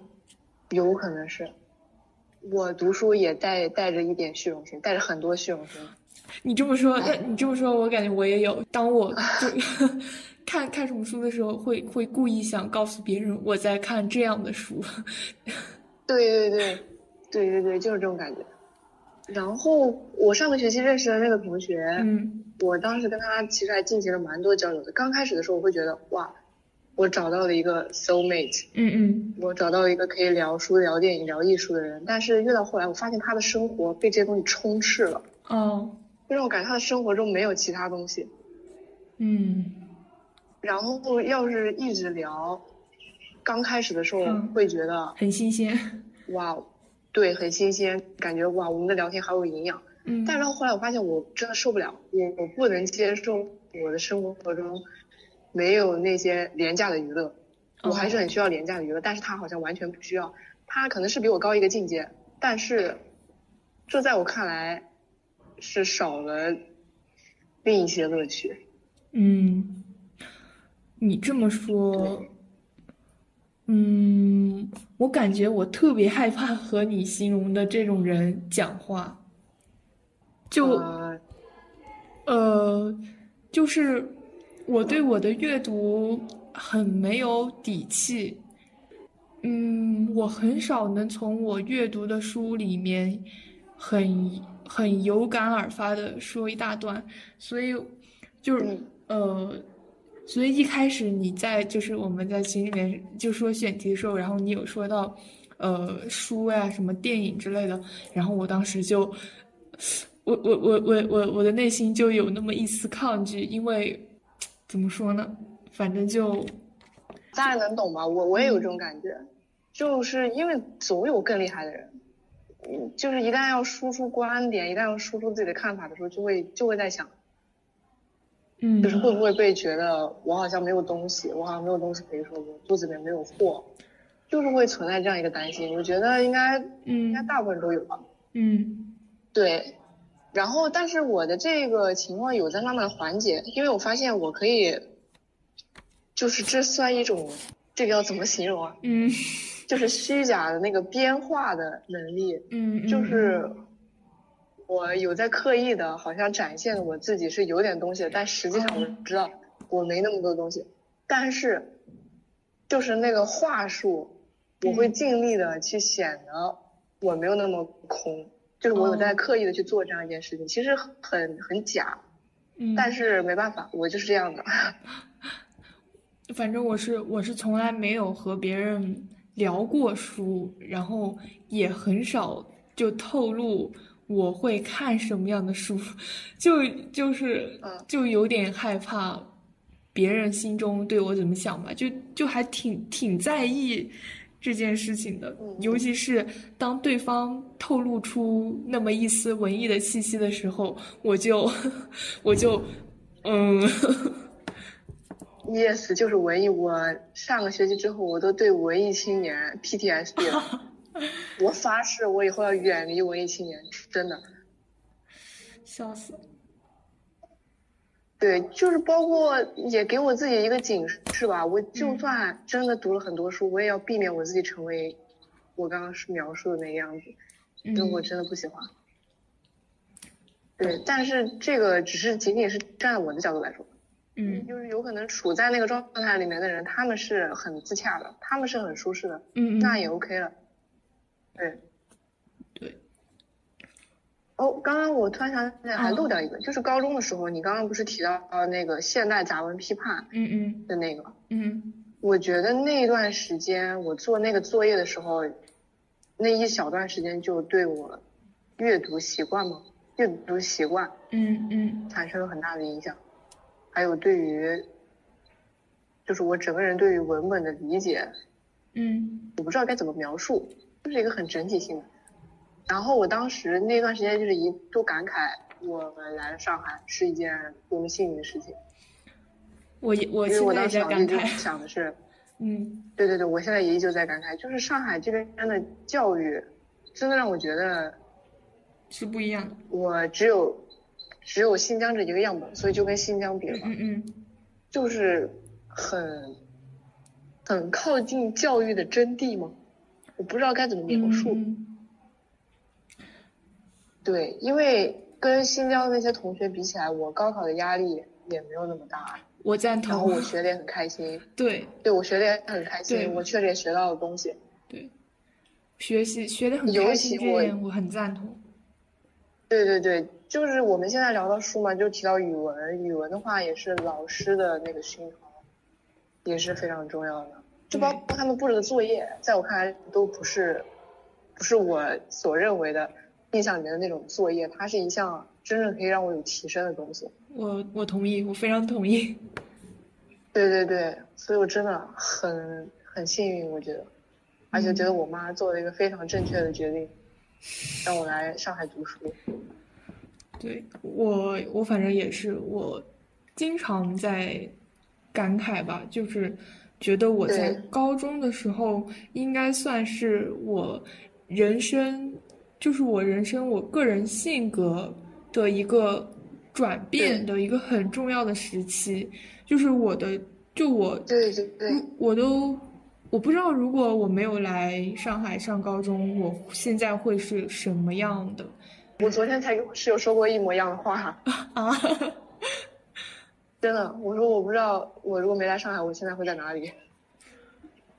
有可能是。我读书也带带着一点虚荣心，带着很多虚荣心。你这么说，那你这么说，我感觉我也有。当我就 看看什么书的时候，会会故意想告诉别人我在看这样的书。对 对对。对对对，就是这种感觉。然后我上个学期认识的那个同学，嗯，我当时跟他其实还进行了蛮多交流的。刚开始的时候，我会觉得哇，我找到了一个 soul mate，嗯嗯，我找到了一个可以聊书、聊电影、聊艺术的人。但是越到后来，我发现他的生活被这些东西充斥了，哦，就让我感觉他的生活中没有其他东西。嗯，然后要是一直聊，刚开始的时候会觉得很新鲜，哇。对，很新鲜，感觉哇，我们的聊天好有营养。嗯，但是后来我发现，我真的受不了，我我不能接受我的生活中没有那些廉价的娱乐。我还是很需要廉价的娱乐，但是他好像完全不需要。他可能是比我高一个境界，但是这在我看来是少了另一些乐趣。嗯，你这么说。嗯，我感觉我特别害怕和你形容的这种人讲话，就，呃，就是我对我的阅读很没有底气。嗯，我很少能从我阅读的书里面很很有感而发的说一大段，所以就是呃。所以一开始你在就是我们在群里面就说选题的时候，然后你有说到，呃，书呀什么电影之类的，然后我当时就，我我我我我我的内心就有那么一丝抗拒，因为怎么说呢，反正就，大家能懂吧？我我也有这种感觉，就是因为总有更厉害的人，就是一旦要输出观点，一旦要输出自己的看法的时候，就会就会在想。嗯，就是会不会被觉得我好像没有东西，我好像没有东西可以说，我肚子里面没有货，就是会存在这样一个担心。我觉得应该，嗯，应该大部分人都有吧。嗯，对。然后，但是我的这个情况有在慢慢的缓解，因为我发现我可以，就是这算一种，这个要怎么形容啊？嗯，就是虚假的那个编化的能力。嗯，就是。我有在刻意的，好像展现我自己是有点东西的，但实际上我知道我没那么多东西。但是，就是那个话术，我会尽力的去显得我没有那么空，就是我有在刻意的去做这样一件事情，其实很很假。嗯。但是没办法，我就是这样的。反正我是我是从来没有和别人聊过书，然后也很少就透露。我会看什么样的书，就就是就有点害怕别人心中对我怎么想吧，就就还挺挺在意这件事情的，尤其是当对方透露出那么一丝文艺的气息的时候，我就 我就嗯，yes，就是文艺。我上个学期之后，我都对文艺青年 PTSD 了。我发誓，我以后要远离文艺青年，真的。笑死。对，就是包括也给我自己一个警示吧。我就算真的读了很多书，我也要避免我自己成为我刚刚是描述的那个样子，因为我真的不喜欢。对，但是这个只是仅仅是站在我的角度来说，嗯，就是有可能处在那个状态里面的人，他们是很自洽的，他们是很舒适的，嗯嗯，那也 OK 了。对，对。哦，刚刚我突然想起来还漏掉一个，就是高中的时候，你刚刚不是提到那个现代杂文批判，嗯嗯。的那个，嗯，我觉得那段时间我做那个作业的时候，那一小段时间就对我阅读习惯嘛，阅读习惯，嗯嗯，产生了很大的影响，还有对于，就是我整个人对于文本的理解，嗯，我不知道该怎么描述，就是一个很整体性的。然后我当时那段时间就是一度感慨，我们来上海是一件多么幸运的事情。我也我因为我当时想的是，嗯对对对，我现在也依旧在感慨，就是上海这边的教育，真的让我觉得是不一样的，我只有只有新疆这一个样本，所以就跟新疆比了吧，嗯嗯就是很很靠近教育的真谛嘛，我不知道该怎么描嗯述。嗯对，因为跟新疆那些同学比起来，我高考的压力也没有那么大，我赞然后同，我学的也很开心，对对我学的也很开心，我确实也学到了东西。对，学习学的很尤开心，这其我点我很赞同，对对对，就是我们现在聊到书嘛，就提到语文，语文的话也是老师的那个熏陶，也是非常重要的。就包括他们布置的作业，在我看来都不是，不是我所认为的印象里面的那种作业，它是一项真正可以让我有提升的东西。我我同意，我非常同意，对对对，所以我真的很很幸运，我觉得，而且觉得我妈做了一个非常正确的决定，让我来上海读书。对我我反正也是，我经常在感慨吧，就是觉得我在高中的时候应该算是我人生，就是我人生我个人性格的一个转变的一个很重要的时期，就是我的，就我对对对，我都我不知道，如果我没有来上海上高中，我现在会是什么样的。我昨天才跟我室友说过一模一样的话。啊？真的，我说我不知道，我如果没来上海，我现在会在哪里？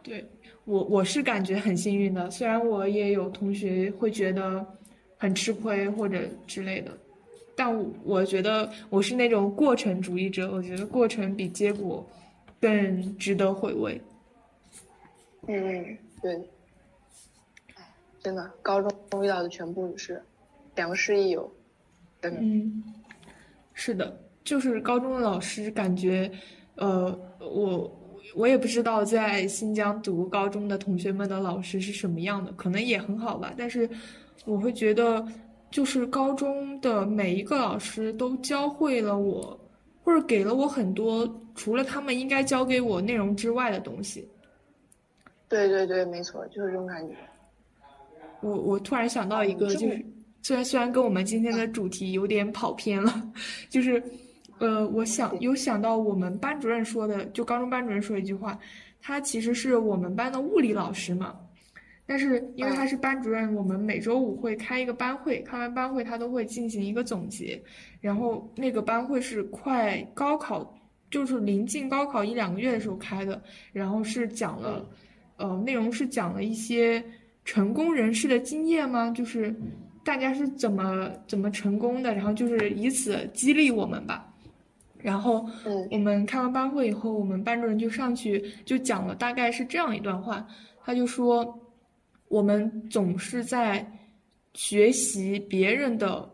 对我我是感觉很幸运的，虽然我也有同学会觉得很吃亏或者之类的，但我我觉得我是那种过程主义者，我觉得过程比结果更值得回味。嗯，对。哎，真的，高中遇到的全部是良师益友。嗯，是的，就是高中的老师，感觉，呃，我我也不知道在新疆读高中的同学们的老师是什么样的，可能也很好吧，但是我会觉得，就是高中的每一个老师都教会了我，或者给了我很多除了他们应该教给我内容之外的东西。对对对，没错，就是这种感觉。我我突然想到一个，就是虽然虽然跟我们今天的主题有点跑偏了，就是呃，我想有想到我们班主任说的，就高中班主任说一句话，他其实是我们班的物理老师嘛，但是因为他是班主任，我们每周五会开一个班会，开完班会他都会进行一个总结，然后那个班会是快高考，就是临近高考一两个月的时候开的，然后是讲了，呃，内容是讲了一些成功人士的经验吗？就是大家是怎么怎么成功的，然后就是以此激励我们吧。然后嗯。我们开完班会以后，我们班主任就上去就讲了，大概是这样一段话，他就说，我们总是在学习别人的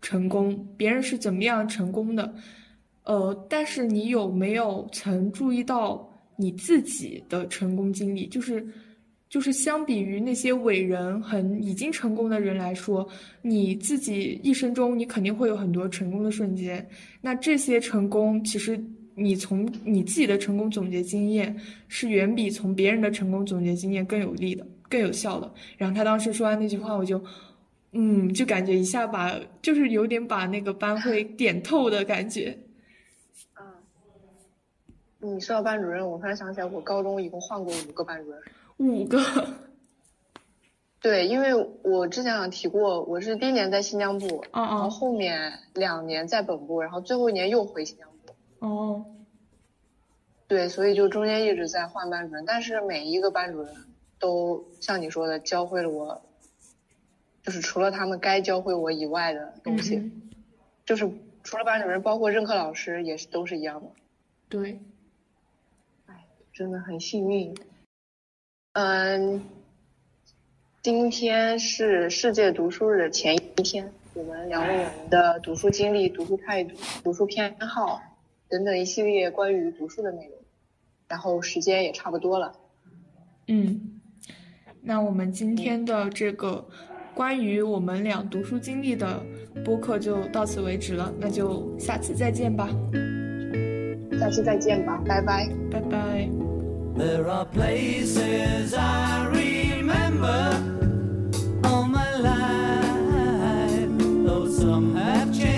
成功，别人是怎么样成功的，呃，但是你有没有曾注意到你自己的成功经历？就是，就是相比于那些伟人、很已经成功的人来说，你自己一生中你肯定会有很多成功的瞬间。那这些成功，其实你从你自己的成功总结经验，是远比从别人的成功总结经验更有利的、更有效的。然后他当时说完那句话，我就，嗯，就感觉一下把，就是有点把那个班会点透的感觉。嗯，你说到班主任，我突然想起来，我高中一共换过五个班主任。五个。对，因为我之前有提过，我是第一年在新疆部，然后后面两年在本部，然后最后一年又回新疆部。哦。对，所以就中间一直在换班主任，但是每一个班主任都像你说的，教会了我，就是除了他们该教会我以外的东西，就是除了班主任，包括任课老师也是都是一样的。对。哎，真的很幸运。嗯。今天是世界读书日的前一天，我们聊了我们的读书经历、读书态度、读书偏好等等一系列关于读书的内容，然后时间也差不多了。嗯，那我们今天的这个关于我们俩读书经历的播客就到此为止了，那就下次再见吧。下次再见吧，拜拜，拜拜。There are places I remember all my life, though some have changed.